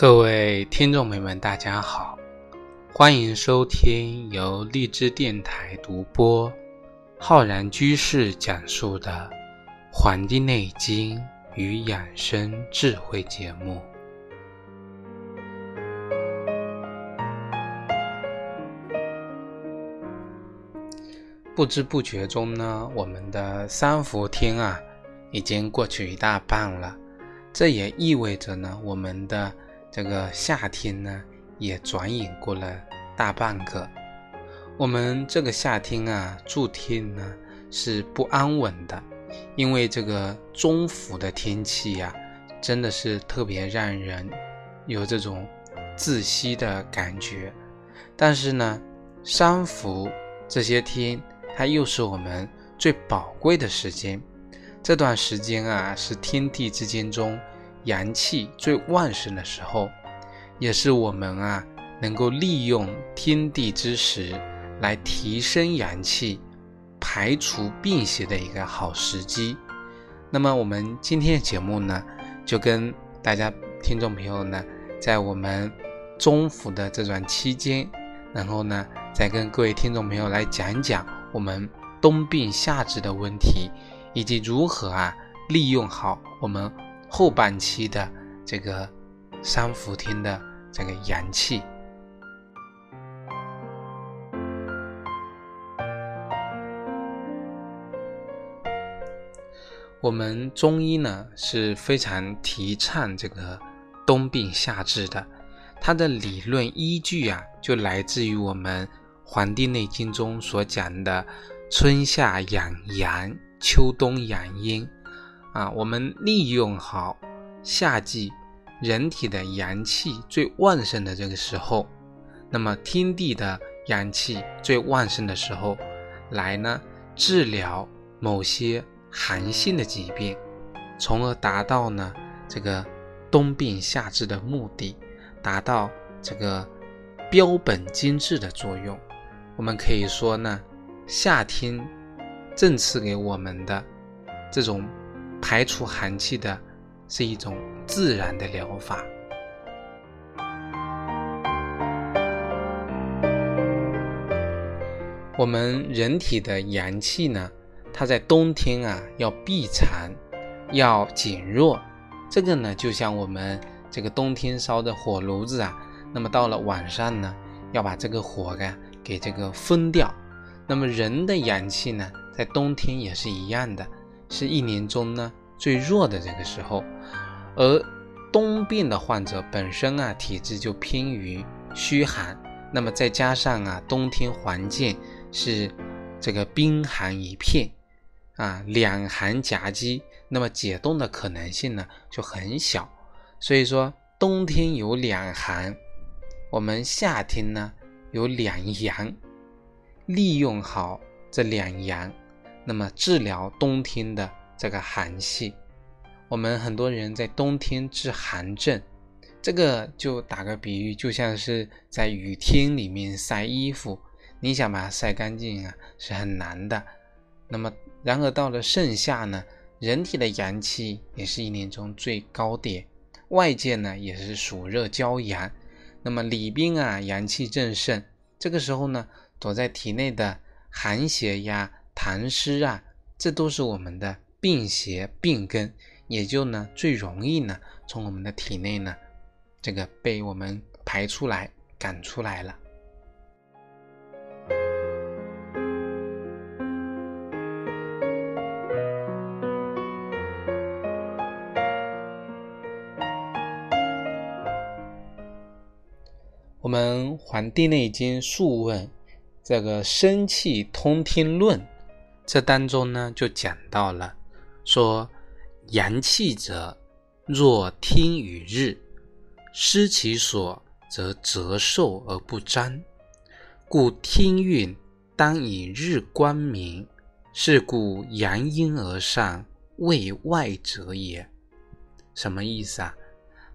各位听众朋友们，大家好，欢迎收听由荔枝电台独播、浩然居士讲述的《黄帝内经与养生智慧》节目。不知不觉中呢，我们的三伏天啊，已经过去一大半了。这也意味着呢，我们的这个夏天呢，也转眼过了大半个。我们这个夏天啊，诸天呢是不安稳的，因为这个中伏的天气呀，真的是特别让人有这种窒息的感觉。但是呢，三伏这些天，它又是我们最宝贵的时间。这段时间啊，是天地之间中阳气最旺盛的时候，也是我们啊能够利用天地之时来提升阳气、排除病邪的一个好时机。那么，我们今天的节目呢，就跟大家听众朋友呢，在我们中伏的这段期间，然后呢，再跟各位听众朋友来讲讲我们冬病夏治的问题。以及如何啊利用好我们后半期的这个三伏天的这个阳气。我们中医呢是非常提倡这个冬病夏治的，它的理论依据啊就来自于我们《黄帝内经》中所讲的春夏养阳。秋冬养阴，啊，我们利用好夏季人体的阳气最旺盛的这个时候，那么天地的阳气最旺盛的时候，来呢治疗某些寒性的疾病，从而达到呢这个冬病夏治的目的，达到这个标本兼治的作用。我们可以说呢，夏天。赠赐给我们的这种排除寒气的，是一种自然的疗法。我们人体的阳气呢，它在冬天啊要避寒，要减弱。这个呢，就像我们这个冬天烧的火炉子啊，那么到了晚上呢，要把这个火啊给这个封掉。那么人的阳气呢？在冬天也是一样的，是一年中呢最弱的这个时候，而冬病的患者本身啊体质就偏于虚寒，那么再加上啊冬天环境是这个冰寒一片啊两寒夹击，那么解冻的可能性呢就很小，所以说冬天有两寒，我们夏天呢有两阳，利用好这两阳。那么治疗冬天的这个寒气，我们很多人在冬天治寒症，这个就打个比喻，就像是在雨天里面晒衣服，你想把它晒干净啊，是很难的。那么，然而到了盛夏呢，人体的阳气也是一年中最高点，外界呢也是暑热骄阳，那么里边啊阳气正盛，这个时候呢，躲在体内的寒邪呀。痰湿啊，这都是我们的病邪病根，也就呢最容易呢从我们的体内呢这个被我们排出来赶出来了。我们《黄帝内经·素问》这个生气通天论。这当中呢，就讲到了，说阳气者，若天与日，失其所，则折寿而不彰。故天运当以日光明，是故阳阴而上，为外者也。什么意思啊？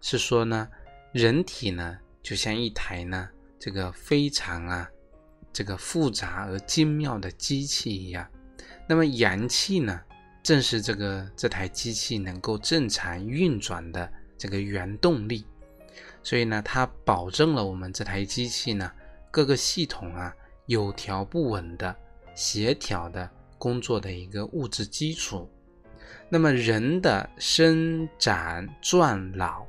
是说呢，人体呢，就像一台呢，这个非常啊，这个复杂而精妙的机器一样。那么阳气呢，正是这个这台机器能够正常运转的这个原动力。所以呢，它保证了我们这台机器呢各个系统啊有条不紊的、协调的工作的一个物质基础。那么人的生长、壮老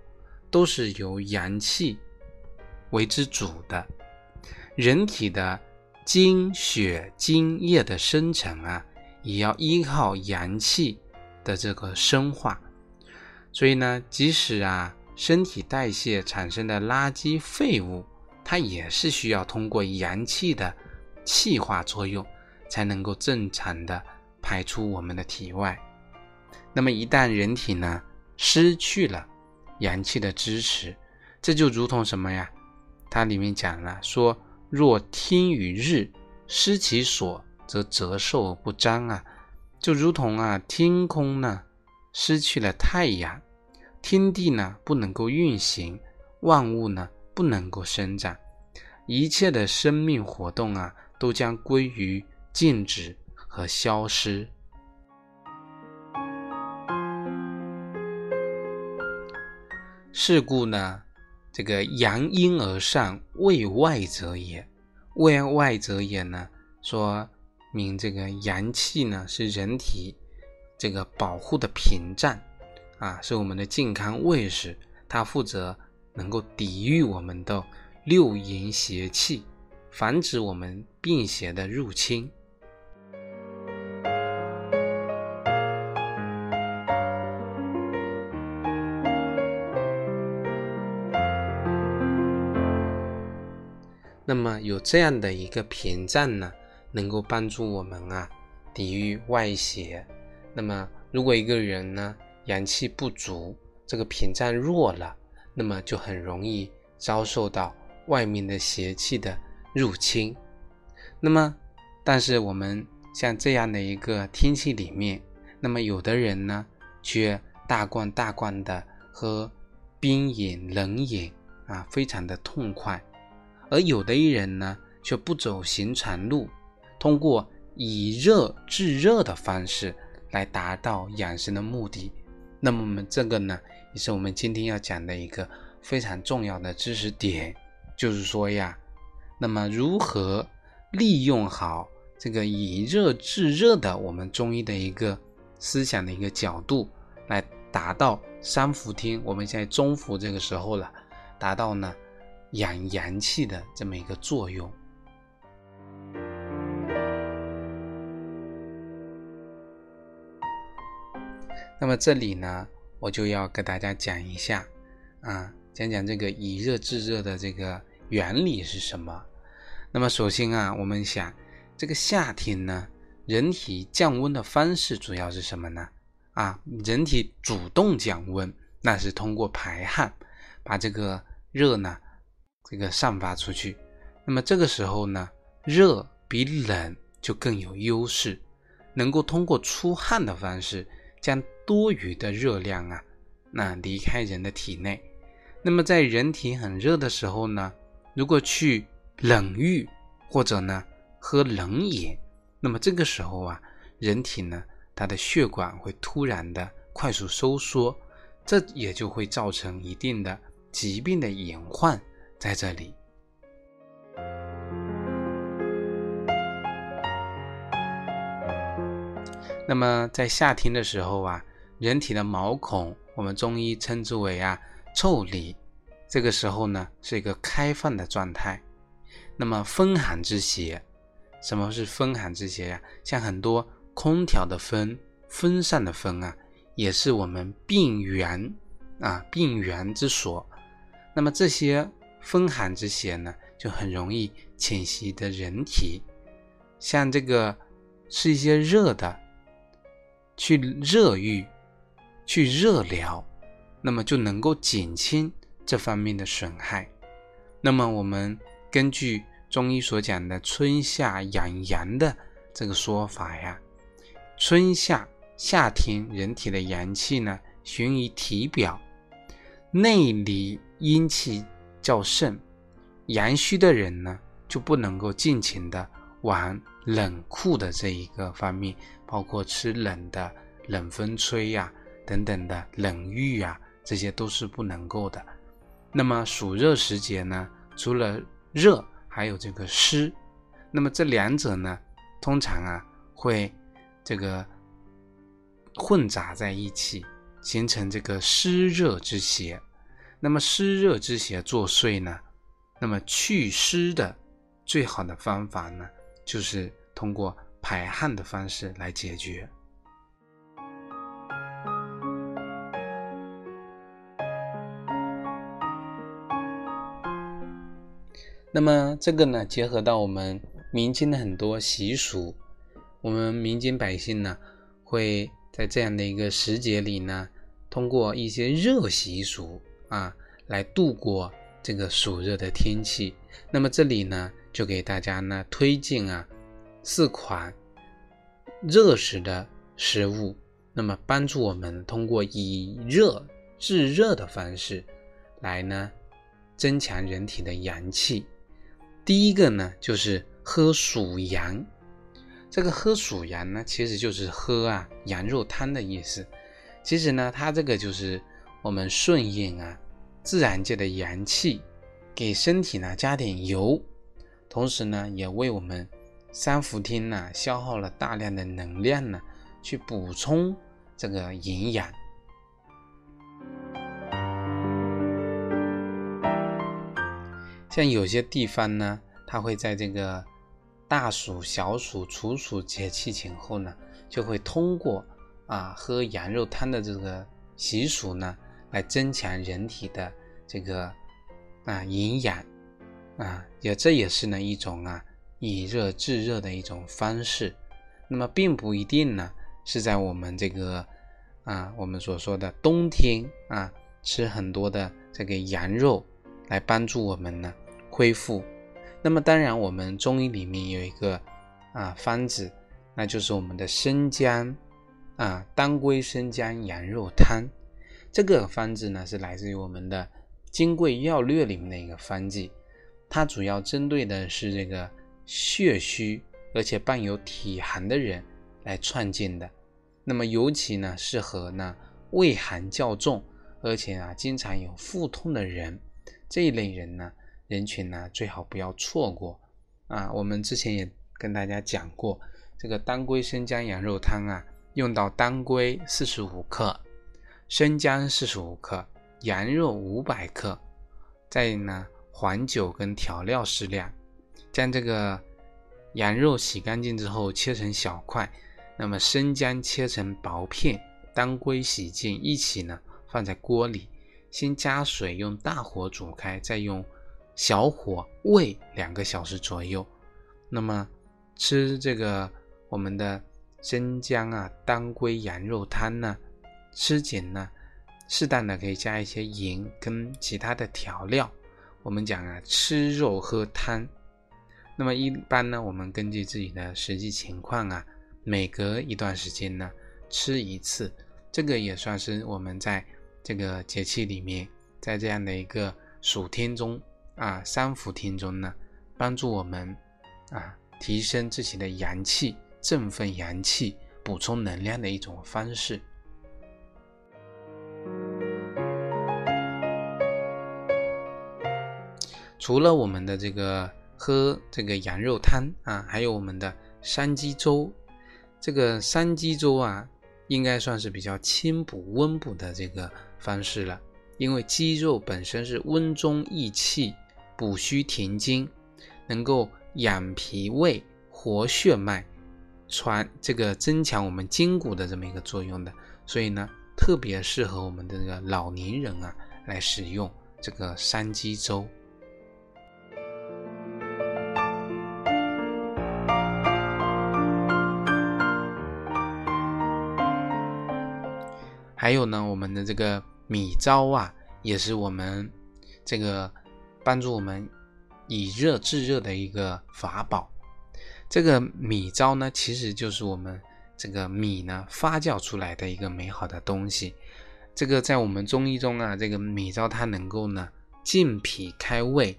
都是由阳气为之主的，人体的精血、精液的生成啊，也要依靠阳气的这个生化。所以呢，即使啊身体代谢产生的垃圾废物，它也是需要通过阳气的气化作用，才能够正常的排出我们的体外。那么一旦人体呢失去了阳气的支持，这就如同什么呀？它里面讲了说：“若听与日失其所，则折寿而不彰啊。”就如同啊天空呢失去了太阳，天地呢不能够运行，万物呢不能够生长，一切的生命活动啊都将归于静止和消失。是故呢，这个阳阴而上，为外者也。为外者也呢，说明这个阳气呢是人体这个保护的屏障啊，是我们的健康卫士，它负责能够抵御我们的六淫邪气，防止我们病邪的入侵。那么有这样的一个屏障呢，能够帮助我们啊抵御外邪。那么如果一个人呢阳气不足，这个屏障弱了，那么就很容易遭受到外面的邪气的入侵。那么，但是我们像这样的一个天气里面，那么有的人呢却大罐大罐的喝冰饮冷饮啊，非常的痛快。而有的一人呢，却不走寻常路，通过以热制热的方式来达到养生的目的。那么，我们这个呢，也是我们今天要讲的一个非常重要的知识点，就是说呀，那么如何利用好这个以热制热的我们中医的一个思想的一个角度，来达到三伏天，我们现在中伏这个时候了，达到呢？养阳气的这么一个作用。那么这里呢，我就要给大家讲一下，啊，讲讲这个以热制热的这个原理是什么。那么首先啊，我们想，这个夏天呢，人体降温的方式主要是什么呢？啊，人体主动降温，那是通过排汗，把这个热呢。这个散发出去，那么这个时候呢，热比冷就更有优势，能够通过出汗的方式将多余的热量啊，那离开人的体内。那么在人体很热的时候呢，如果去冷浴或者呢喝冷饮，那么这个时候啊，人体呢它的血管会突然的快速收缩，这也就会造成一定的疾病的隐患。在这里，那么在夏天的时候啊，人体的毛孔，我们中医称之为啊腠理，这个时候呢是一个开放的状态。那么风寒之邪，什么是风寒之邪呀？像很多空调的风、风扇的风啊，也是我们病源啊病源之所。那么这些。风寒之邪呢，就很容易侵袭的人体，像这个吃一些热的，去热浴，去热疗，那么就能够减轻这方面的损害。那么我们根据中医所讲的春夏养阳的这个说法呀，春夏夏天人体的阳气呢，循于体表，内里阴气。较盛，阳虚的人呢，就不能够尽情的往冷酷的这一个方面，包括吃冷的、冷风吹呀等等的冷浴啊，这些都是不能够的。那么暑热时节呢，除了热，还有这个湿。那么这两者呢，通常啊会这个混杂在一起，形成这个湿热之邪。那么湿热之邪作祟呢，那么祛湿的最好的方法呢，就是通过排汗的方式来解决。那么这个呢，结合到我们民间的很多习俗，我们民间百姓呢，会在这样的一个时节里呢，通过一些热习俗啊，来度过这个暑热的天气。那么这里呢，就给大家呢推荐啊四款热食的食物，那么帮助我们通过以热制热的方式，来呢增强人体的阳气。第一个呢，就是喝属羊。这个喝属羊呢，其实就是喝啊羊肉汤的意思。其实呢，它这个就是我们顺应啊自然界的阳气，给身体呢加点油，同时呢，也为我们三伏天呢消耗了大量的能量呢，去补充这个营养。像有些地方呢，它会在这个大暑、小暑、处暑节气前后呢，就会通过啊喝羊肉汤的这个习俗呢，来增强人体的这个啊营养啊，也这也是呢一种啊以热制热的一种方式。那么并不一定呢是在我们这个啊我们所说的冬天啊吃很多的这个羊肉来帮助我们呢。恢复，那么当然，我们中医里面有一个啊方子，那就是我们的生姜啊当归生姜羊肉汤。这个方子呢是来自于我们的《金匮要略》里面的一个方剂，它主要针对的是这个血虚而且伴有体寒的人来创建的。那么尤其呢适合呢胃寒较重，而且啊经常有腹痛的人这一类人呢。人群呢，最好不要错过啊！我们之前也跟大家讲过，这个当归生姜羊肉汤啊，用到当归四十五克，生姜四十五克，羊肉五百克，再呢黄酒跟调料适量，将这个羊肉洗干净之后切成小块，那么生姜切成薄片，当归洗净，一起呢放在锅里，先加水用大火煮开，再用。小火煨两个小时左右，那么吃这个我们的生姜啊、当归羊肉汤呢，吃紧呢，适当的可以加一些盐跟其他的调料。我们讲啊，吃肉喝汤。那么一般呢，我们根据自己的实际情况啊，每隔一段时间呢吃一次，这个也算是我们在这个节气里面，在这样的一个暑天中。啊，三伏天中呢，帮助我们啊提升自己的阳气，振奋阳气，补充能量的一种方式。除了我们的这个喝这个羊肉汤啊，还有我们的山鸡粥。这个山鸡粥啊，应该算是比较清补温补的这个方式了，因为鸡肉本身是温中益气。补虚填精，能够养脾胃、活血脉、传这个增强我们筋骨的这么一个作用的，所以呢，特别适合我们的这个老年人啊来使用这个山鸡粥。还有呢，我们的这个米糟啊，也是我们这个。帮助我们以热制热的一个法宝，这个米糟呢，其实就是我们这个米呢发酵出来的一个美好的东西。这个在我们中医中啊，这个米糟它能够呢健脾开胃，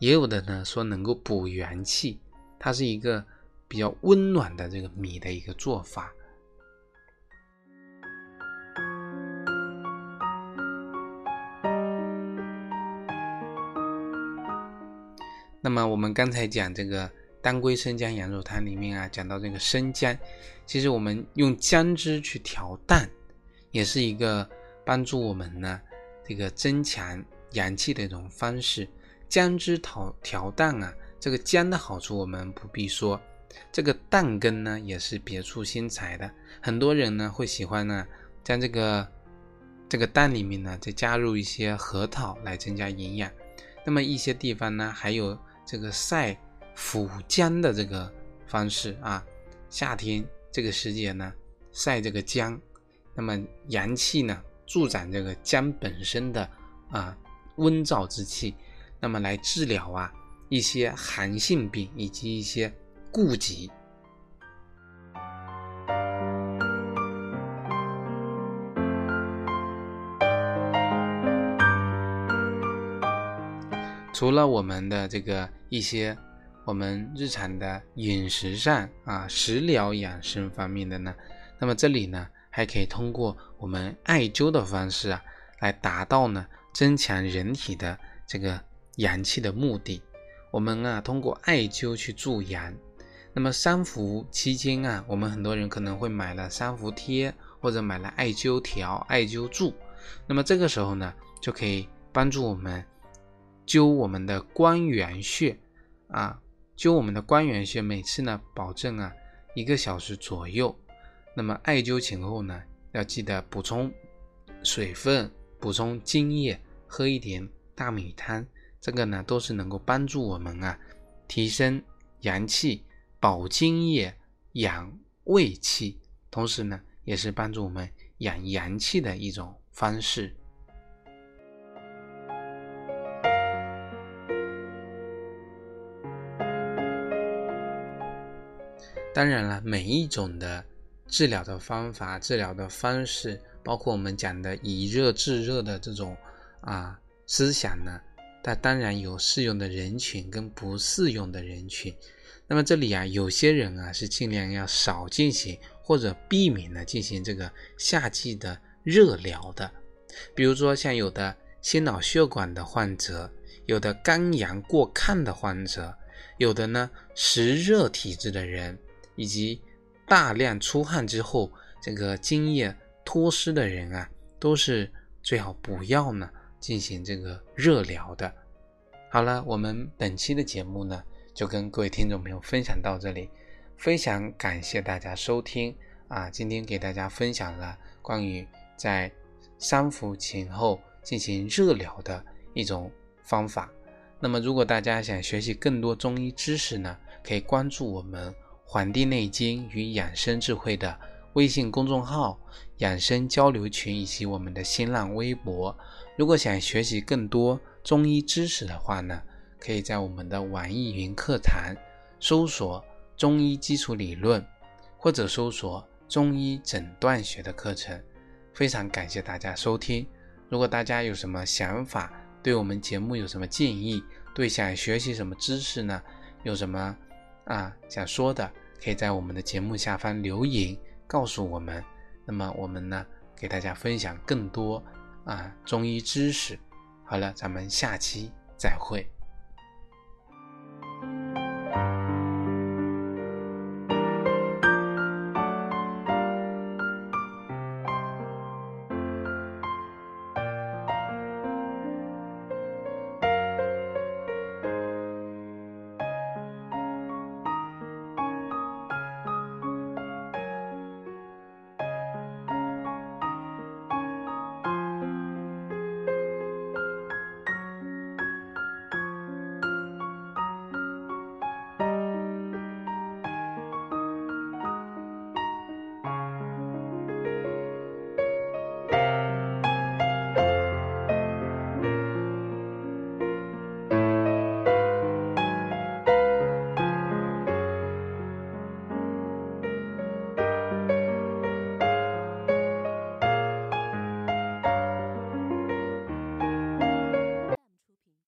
也有的呢说能够补元气，它是一个比较温暖的这个米的一个做法。那么我们刚才讲这个当归生姜羊肉汤里面啊，讲到这个生姜，其实我们用姜汁去调蛋，也是一个帮助我们呢这个增强阳气的一种方式。姜汁调调蛋啊，这个姜的好处我们不必说，这个蛋羹呢也是别出心裁的。很多人呢会喜欢呢将这个这个蛋里面呢再加入一些核桃来增加营养。那么一些地方呢还有这个晒腐姜的这个方式啊，夏天这个时节呢晒这个姜，那么阳气呢助长这个姜本身的啊温燥之气。那么来治疗啊一些寒性病以及一些痼疾。除了我们的这个一些我们日常的饮食上啊食疗养生方面的呢，那么这里呢还可以通过我们艾灸的方式啊来达到呢增强人体的这个。阳气的目的，我们啊通过艾灸去助阳。那么三伏期间啊，我们很多人可能会买了三伏贴或者买了艾灸条、艾灸柱。那么这个时候呢，就可以帮助我们灸我们的关元穴啊，灸我们的关元穴。每次呢，保证啊一个小时左右。那么艾灸前后呢，要记得补充水分，补充津液，喝一点大米汤。这个呢，都是能够帮助我们啊，提升阳气、保津液、养胃气，同时呢，也是帮助我们养阳气的一种方式。当然了，每一种的治疗的方法、治疗的方式，包括我们讲的以热制热的这种啊思想呢。它当然有适用的人群跟不适用的人群，那么这里啊，有些人啊是尽量要少进行或者避免呢进行这个夏季的热疗的，比如说像有的心脑血管的患者，有的肝阳过亢的患者，有的呢湿热体质的人，以及大量出汗之后这个津液脱失的人啊，都是最好不要呢。进行这个热疗的，好了，我们本期的节目呢，就跟各位听众朋友分享到这里，非常感谢大家收听啊！今天给大家分享了关于在三伏前后进行热疗的一种方法。那么，如果大家想学习更多中医知识呢，可以关注我们《黄帝内经与养生智慧》的微信公众号、养生交流群以及我们的新浪微博。如果想学习更多中医知识的话呢，可以在我们的网易云课堂搜索“中医基础理论”或者搜索“中医诊断学”的课程。非常感谢大家收听。如果大家有什么想法，对我们节目有什么建议，对想学习什么知识呢，有什么啊想说的，可以在我们的节目下方留言告诉我们。那么我们呢，给大家分享更多。啊，中医知识，好了，咱们下期再会。